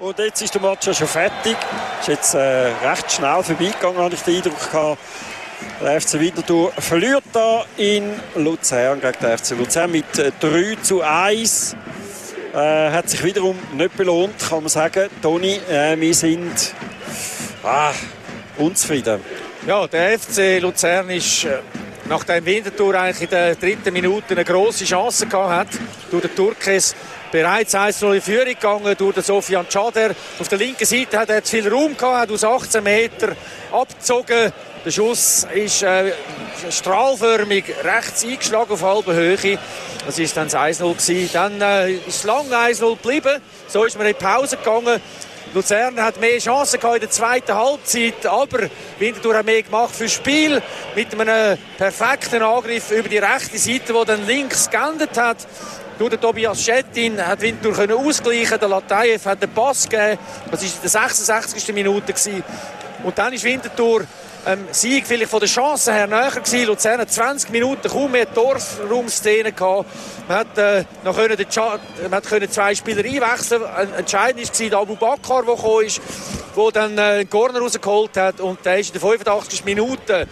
Und jetzt ist der Match ja schon fertig. Ist jetzt äh, recht schnell vorbeigegangen, habe ich den Eindruck gehabt. Der FC Winterthur verliert da in Luzern gegen den FC Luzern mit 3 äh, zu 1. Äh, hat sich wiederum nicht belohnt, kann man sagen. Toni, äh, wir sind ah, unzufrieden. Ja, der FC Luzern ist äh, nach dem Winterthur eigentlich in der dritten Minute eine große Chance gehabt durch den Turkes bereits 1-0 in Führung gegangen durch den Sofian Chader. Auf der linken Seite hat er zu viel Raum gehabt, hat aus 18 Meter abgezogen. Der Schuss ist äh, strahlförmig rechts eingeschlagen auf halber Höhe. Das war dann das 1-0 Dann äh, ist es lang 1-0 geblieben. So ist man in die Pause gegangen. Luzern hat mehr Chancen in der zweiten Halbzeit, aber Winterthur hat mehr gemacht fürs Spiel mit einem perfekten Angriff über die rechte Seite, wo dann links geendet hat. Durch den Tobias Schettin hat Winterthur ausgleichen Der Latayev hat den Pass gegeben. Das war in der 66. Minute. Und dann ist Winterthur ähm, Sieg vielleicht von der Chance her näher gewesen. Luzern hat 20 Minuten kaum mehr Torraumszenen gehabt. Man hat, äh, noch können man hat können zwei Spieler einwechseln. Entscheidend war der Abu Bakar, der gekommen ist, der dann äh, einen Corner rausgeholt hat und der ist in der 85. Minute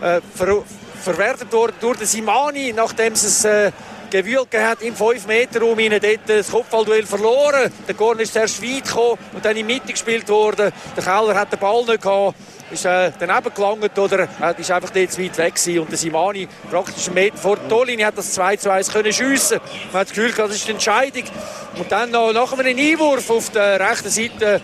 äh, ver verwertet worden durch den Simani, nachdem es äh, gewühlt hat im 5-Meter-Raum. Dort das Kopfballduell verloren. Der Corner ist zuerst weit gekommen und dann in die Mitte gespielt worden. Der Keller hat den Ball nicht gehabt ist äh, daneben gelangt oder äh, ist einfach dort zu weit weg gewesen. Und der Simani praktisch einen Meter vor der Torlinie hat das 2 zu 1 können schiessen. Man hat das Gefühl, das ist die Entscheidung. Und dann noch nach einem Einwurf auf der rechten Seite,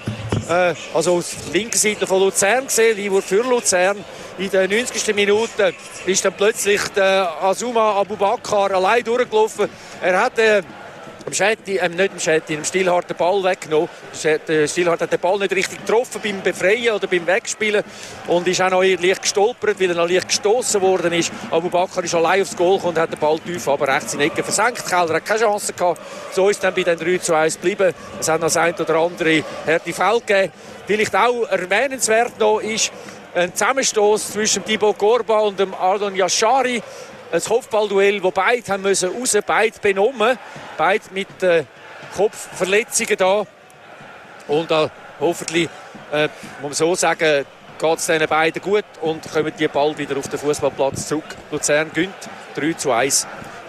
äh, also auf der linken Seite von Luzern gesehen, Einwurf für Luzern. In der 90. Minute ist dann plötzlich der Azuma Abubakar allein durchgelaufen. Er hat äh, am Schetti, ähm, nicht am Schetti, im Stilhart den Ball weggenommen. Der Stilhart hat den Ball nicht richtig getroffen beim Befreien oder beim Wegspielen und ist auch noch leicht gestolpert, weil er noch leicht gestoßen worden ist. Abu Bakr ist allein aufs Goal und hat den Ball tief aber rechts in die Ecke versenkt. Keller hat keine Chance gehabt. So ist dann bei den 3 zu 1 geblieben. Es hat noch das ein oder andere harte Feld gegeben. Vielleicht auch erwähnenswert noch ist ein Zusammenstoß zwischen Thibaut Gorba und dem Ardon Yashari ein Kopfballduell, wo beide haben müssen raus, beide benommen, beide mit äh, Kopfverletzungen da. Und äh, hoffentlich, äh, muss man so sagen, geht es diesen beiden gut und kommen die bald wieder auf den Fußballplatz zurück. Luzern gönnt 3 zu 1